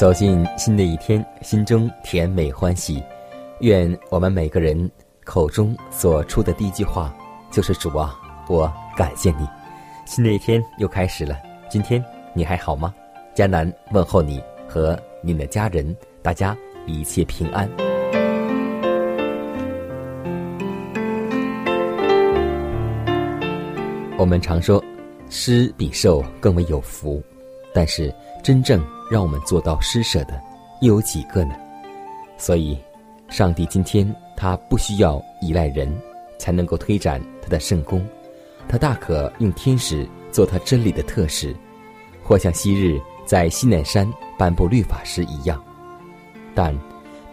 走进新的一天，心中甜美欢喜。愿我们每个人口中所出的第一句话，就是主啊，我感谢你。新的一天又开始了，今天你还好吗？迦南问候你和你的家人，大家一切平安。我们常说，施比受更为有福，但是真正。让我们做到施舍的，又有几个呢？所以，上帝今天他不需要依赖人，才能够推展他的圣功。他大可用天使做他真理的特使，或像昔日在西南山颁布律法时一样。但，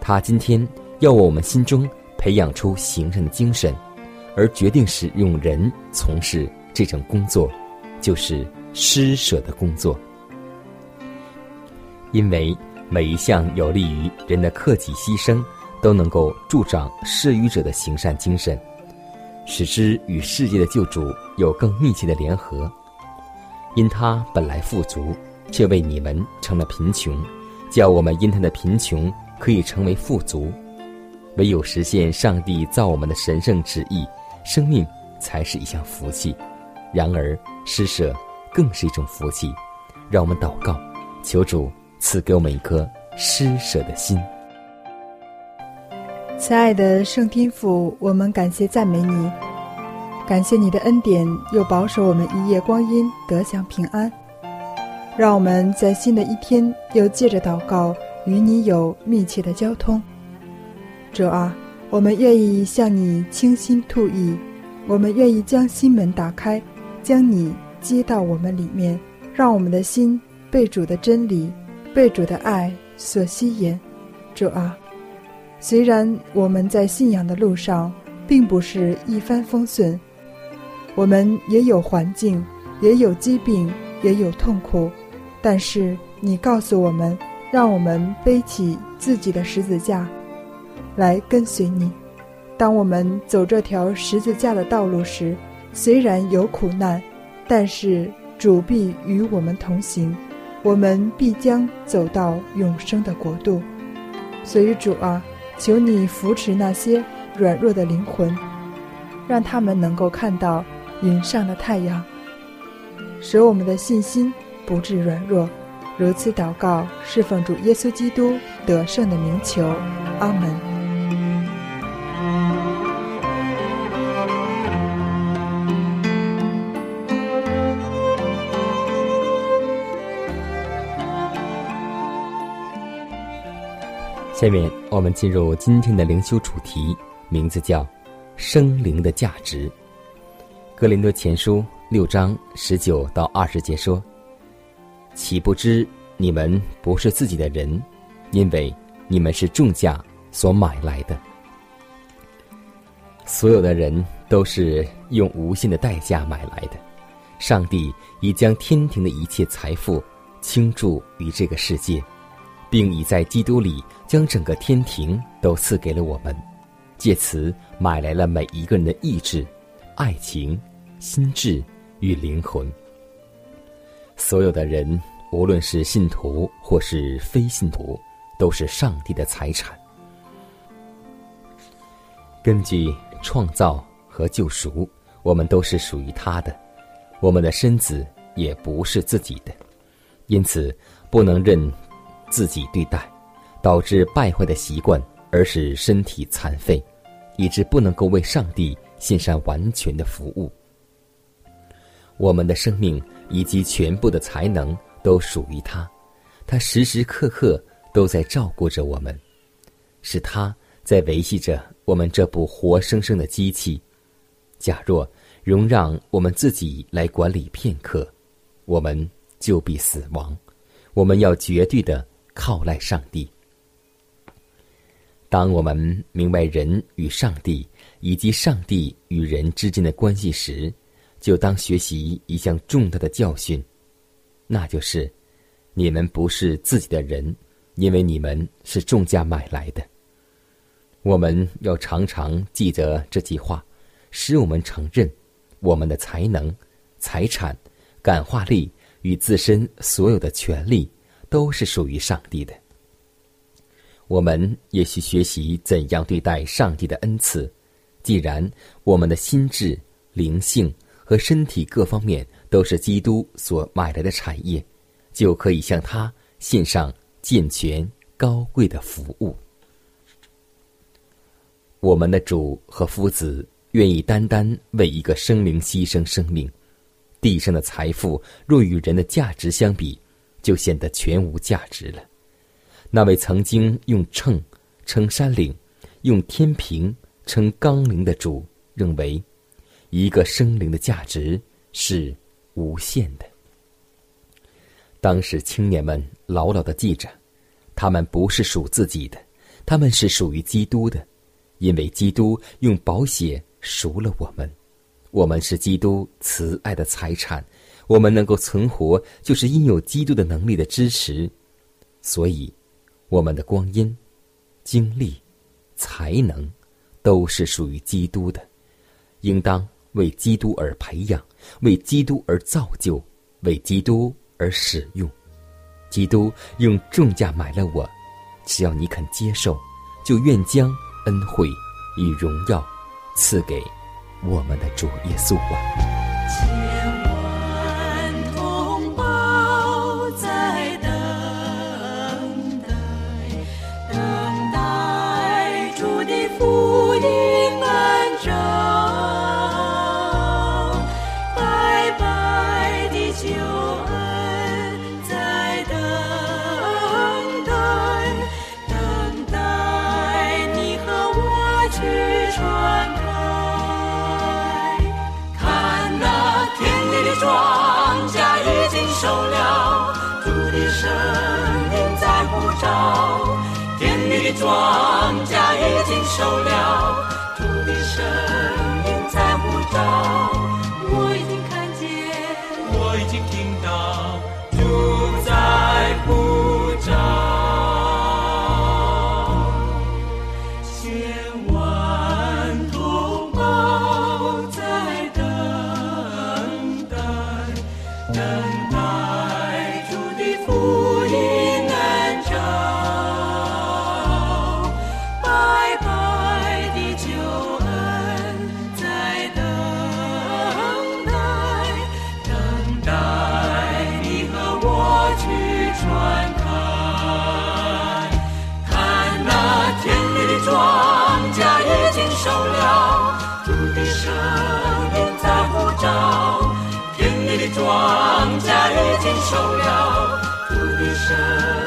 他今天要我们心中培养出行善的精神，而决定使用人从事这种工作，就是施舍的工作。因为每一项有利于人的克己牺牲，都能够助长施予者的行善精神，使之与世界的救主有更密切的联合。因他本来富足，却为你们成了贫穷，叫我们因他的贫穷可以成为富足。唯有实现上帝造我们的神圣旨意，生命才是一项福气。然而施舍更是一种福气。让我们祷告，求主。赐给我们一颗施舍的心，亲爱的圣天父，我们感谢赞美你，感谢你的恩典，又保守我们一夜光阴得享平安，让我们在新的一天又借着祷告与你有密切的交通。主啊，我们愿意向你倾心吐意，我们愿意将心门打开，将你接到我们里面，让我们的心被主的真理。被主的爱所吸引，主啊，虽然我们在信仰的路上并不是一帆风顺，我们也有环境，也有疾病，也有痛苦，但是你告诉我们，让我们背起自己的十字架，来跟随你。当我们走这条十字架的道路时，虽然有苦难，但是主必与我们同行。我们必将走到永生的国度，所以主啊，求你扶持那些软弱的灵魂，让他们能够看到云上的太阳，使我们的信心不致软弱。如此祷告，侍奉主耶稣基督得胜的名求，阿门。下面我们进入今天的灵修主题，名字叫“生灵的价值”。格林多前书六章十九到二十节说：“岂不知你们不是自己的人，因为你们是重价所买来的。所有的人都是用无限的代价买来的。上帝已将天庭的一切财富倾注于这个世界。”并已在基督里将整个天庭都赐给了我们，借此买来了每一个人的意志、爱情、心智与灵魂。所有的人无论是信徒或是非信徒，都是上帝的财产。根据创造和救赎，我们都是属于他的，我们的身子也不是自己的，因此不能认自己对待，导致败坏的习惯，而使身体残废，以致不能够为上帝献上完全的服务。我们的生命以及全部的才能都属于他，他时时刻刻都在照顾着我们，是他在维系着我们这部活生生的机器。假若容让我们自己来管理片刻，我们就必死亡。我们要绝对的靠赖上帝。当我们明白人与上帝以及上帝与人之间的关系时，就当学习一项重大的教训，那就是：你们不是自己的人，因为你们是重价买来的。我们要常常记得这句话，使我们承认，我们的才能、财产、感化力与自身所有的权利都是属于上帝的。我们也需学习怎样对待上帝的恩赐。既然我们的心智、灵性，和身体各方面都是基督所买来的产业，就可以向他献上健全高贵的服务。我们的主和夫子愿意单单为一个生灵牺牲生命，地上的财富若与人的价值相比，就显得全无价值了。那位曾经用秤称山岭，用天平称纲领的主，认为。一个生灵的价值是无限的。当时青年们牢牢的记着，他们不是属自己的，他们是属于基督的，因为基督用宝血赎了我们，我们是基督慈爱的财产，我们能够存活，就是因有基督的能力的支持，所以，我们的光阴、精力、才能，都是属于基督的，应当。为基督而培养，为基督而造就，为基督而使用。基督用重价买了我，只要你肯接受，就愿将恩惠与荣耀赐给我们的主耶稣吧。庄稼已经收了，坚守了土地神。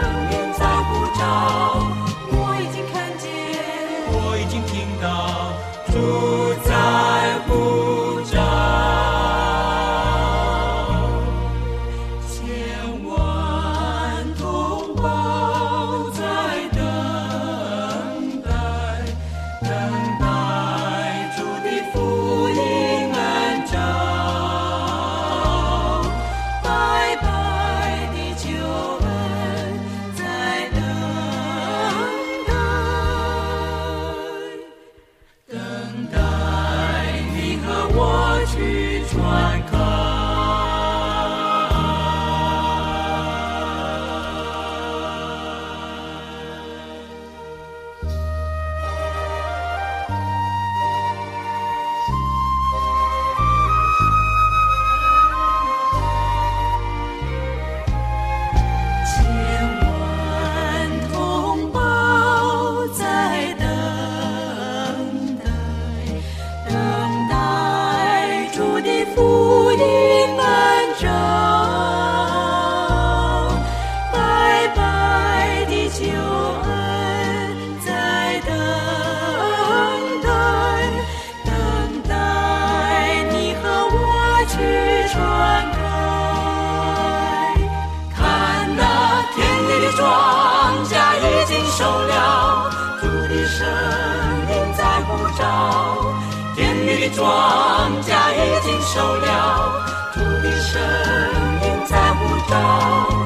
庄稼已经收了土地声音在舞蹈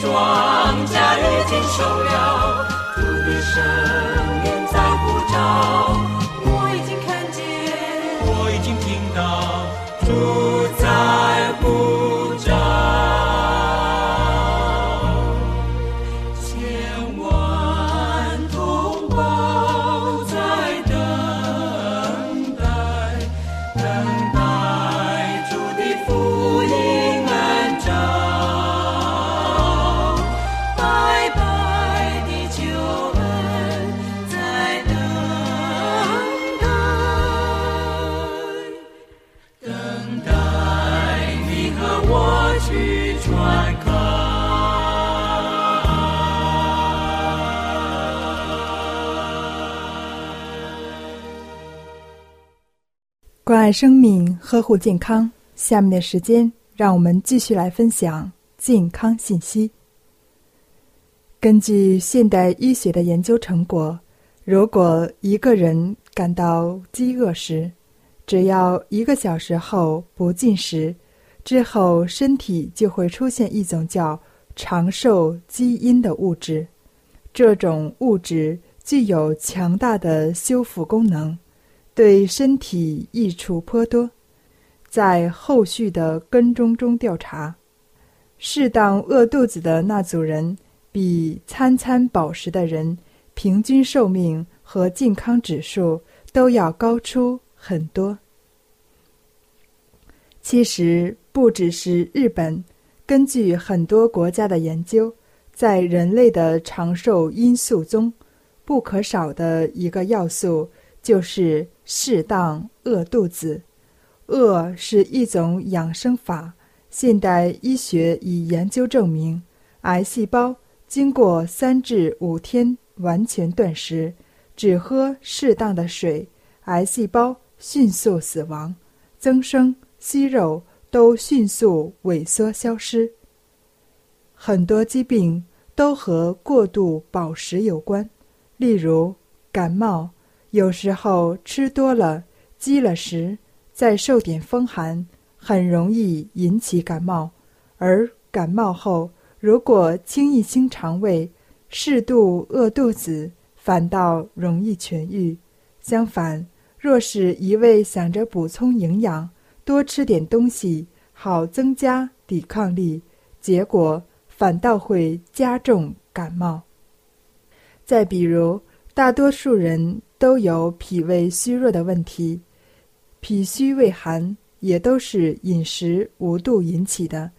庄稼已经收了，主的声音在呼召。关爱生命，呵护健康。下面的时间，让我们继续来分享健康信息。根据现代医学的研究成果，如果一个人感到饥饿时，只要一个小时后不进食，之后身体就会出现一种叫长寿基因的物质。这种物质具有强大的修复功能。对身体益处颇多，在后续的跟踪中调查，适当饿肚子的那组人比餐餐饱食的人，平均寿命和健康指数都要高出很多。其实不只是日本，根据很多国家的研究，在人类的长寿因素中，不可少的一个要素就是。适当饿肚子，饿是一种养生法。现代医学已研究证明，癌细胞经过三至五天完全断食，只喝适当的水，癌细胞迅速死亡，增生、息肉都迅速萎缩消失。很多疾病都和过度饱食有关，例如感冒。有时候吃多了，积了食，再受点风寒，很容易引起感冒。而感冒后，如果清一清肠胃，适度饿肚子，反倒容易痊愈。相反，若是一味想着补充营养，多吃点东西，好增加抵抗力，结果反倒会加重感冒。再比如，大多数人。都有脾胃虚弱的问题，脾虚胃寒也都是饮食无度引起的。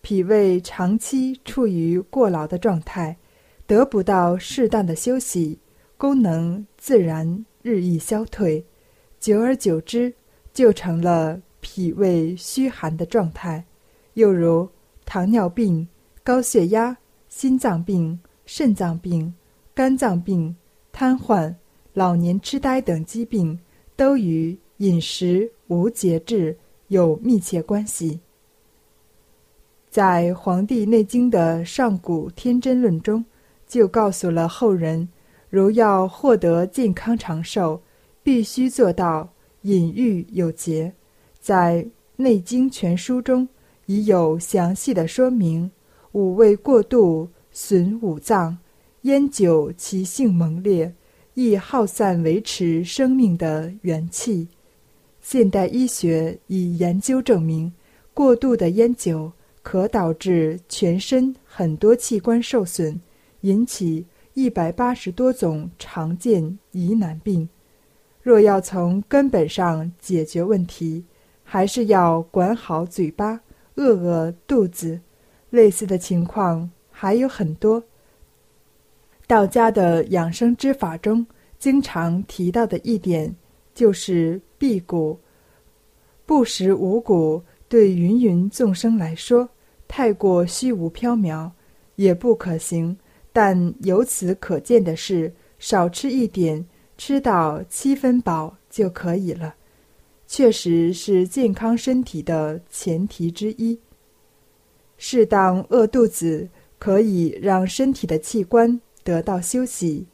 脾胃长期处于过劳的状态，得不到适当的休息，功能自然日益消退，久而久之就成了脾胃虚寒的状态。又如糖尿病、高血压、心脏病、肾脏病、肝脏病、瘫痪。老年痴呆等疾病都与饮食无节制有密切关系。在《黄帝内经》的《上古天真论》中，就告诉了后人：如要获得健康长寿，必须做到饮欲有节。在《内经全书》中已有详细的说明：五味过度损五脏，烟酒其性猛烈。易耗散维持生命的元气。现代医学已研究证明，过度的烟酒可导致全身很多器官受损，引起一百八十多种常见疑难病。若要从根本上解决问题，还是要管好嘴巴，饿饿肚子。类似的情况还有很多。道家的养生之法中，经常提到的一点就是辟谷。不食五谷，对芸芸众生来说，太过虚无缥缈，也不可行。但由此可见的是，少吃一点，吃到七分饱就可以了，确实是健康身体的前提之一。适当饿肚子，可以让身体的器官得到休息。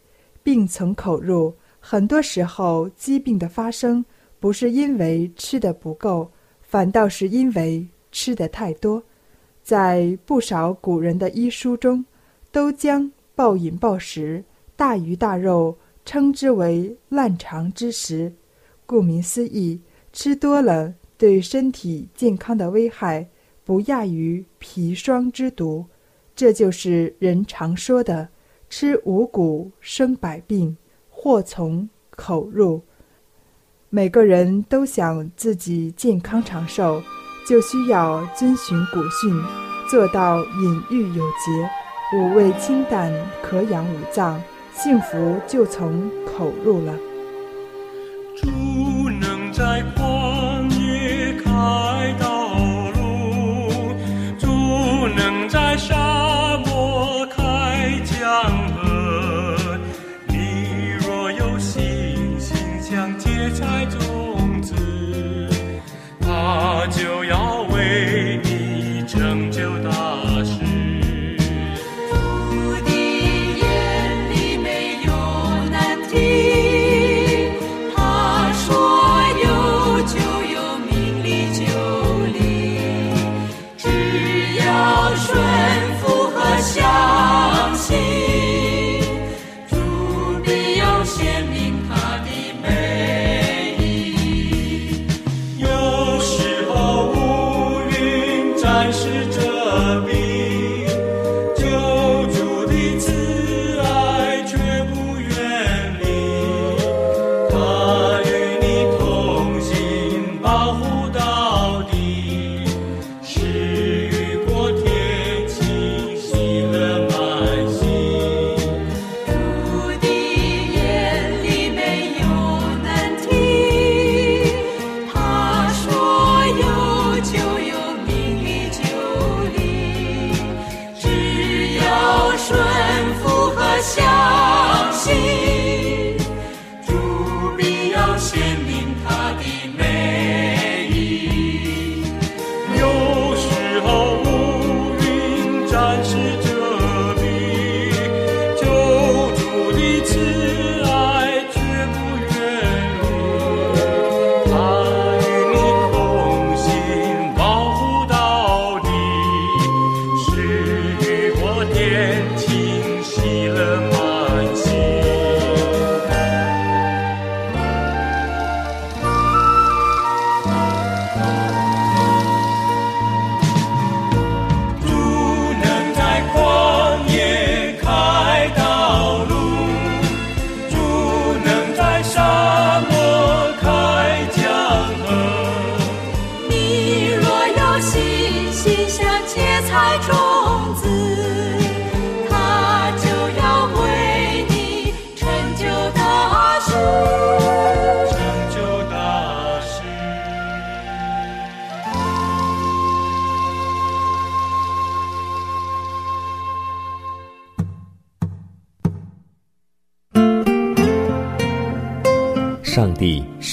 病从口入，很多时候疾病的发生。不是因为吃的不够，反倒是因为吃的太多。在不少古人的医书中，都将暴饮暴食、大鱼大肉称之为“烂肠之食”。顾名思义，吃多了对身体健康的危害不亚于砒霜之毒。这就是人常说的“吃五谷生百病，祸从口入”。每个人都想自己健康长寿，就需要遵循古训，做到饮欲有节，五味清淡，可养五脏，幸福就从口入了。主能在旷野开道路，主能在山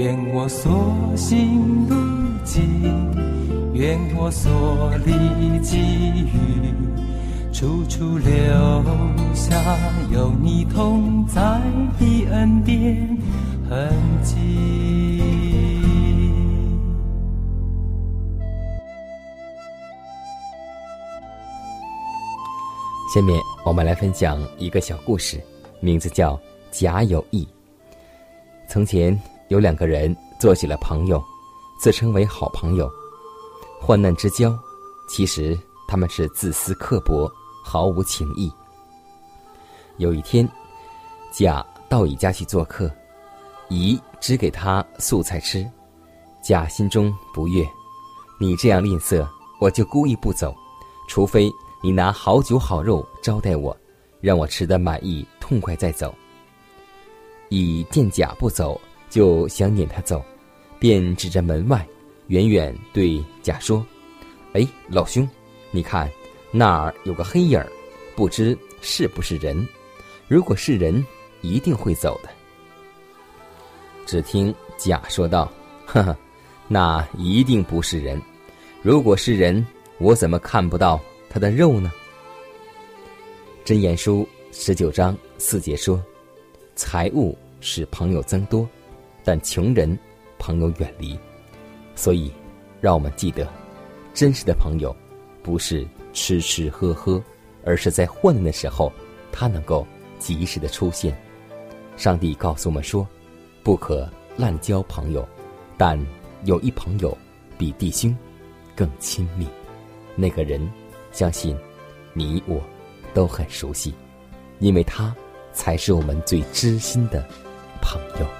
愿我所行路径，愿我所历际遇，处处留下有你同在的恩典痕迹。下面我们来分享一个小故事，名字叫《假友谊》。从前有两个人做起了朋友，自称为好朋友，患难之交。其实他们是自私刻薄，毫无情义。有一天，甲到乙家去做客，乙只给他素菜吃，甲心中不悦：你这样吝啬，我就故意不走，除非你拿好酒好肉招待我，让我吃得满意痛快再走。乙见甲不走，就想撵他走，便指着门外，远远对甲说：“哎，老兄，你看那儿有个黑影儿，不知是不是人？如果是人，一定会走的。”只听甲说道：“呵呵，那一定不是人。如果是人，我怎么看不到他的肉呢？”真言书十九章四节说。财物使朋友增多，但穷人朋友远离。所以，让我们记得，真实的朋友不是吃吃喝喝，而是在患难的时候，他能够及时的出现。上帝告诉我们说：“不可滥交朋友，但有一朋友比弟兄更亲密。那个人，相信你我都很熟悉，因为他。”才是我们最知心的朋友。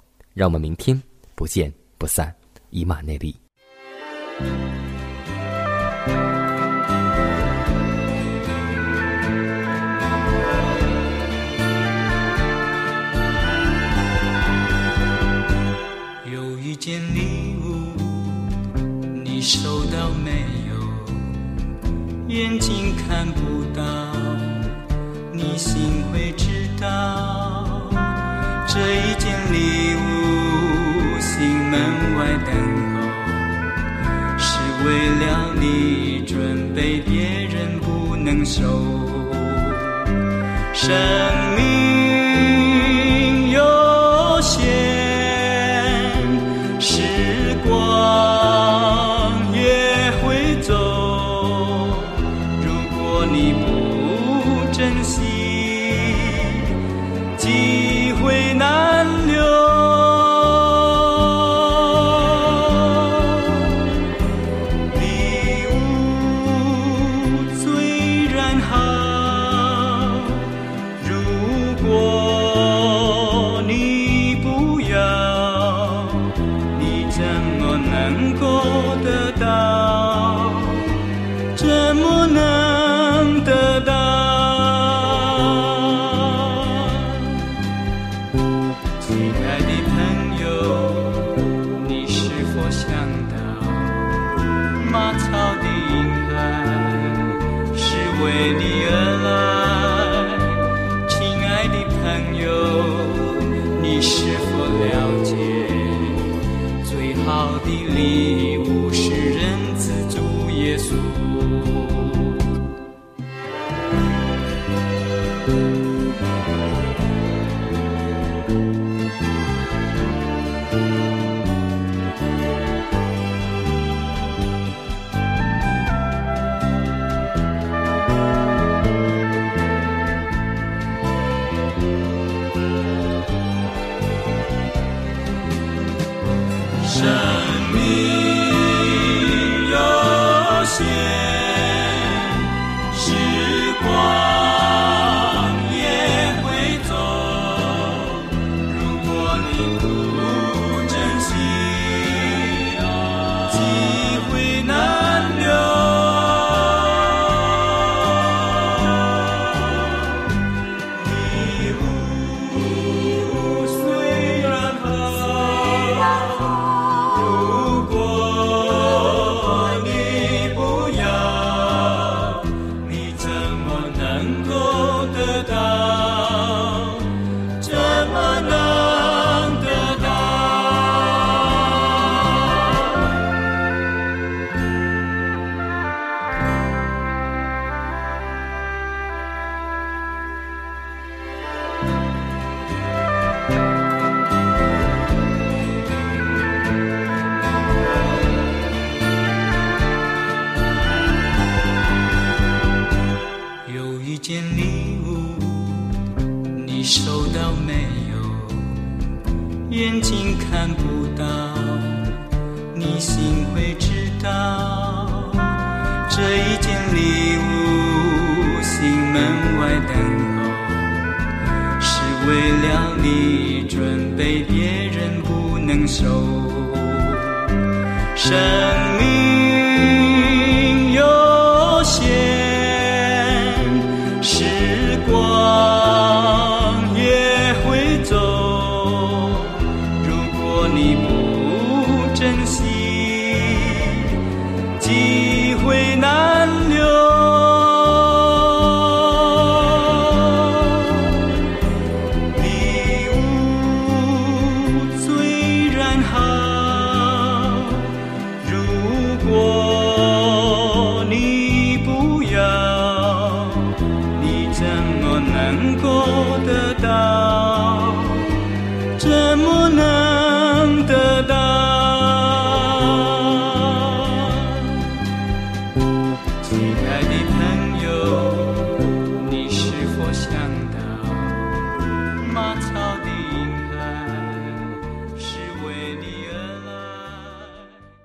让我们明天不见不散，以马内利。有一件礼物，你收到没有？眼睛看不到，你心会知道。这一为了你准备，别人不能收。生命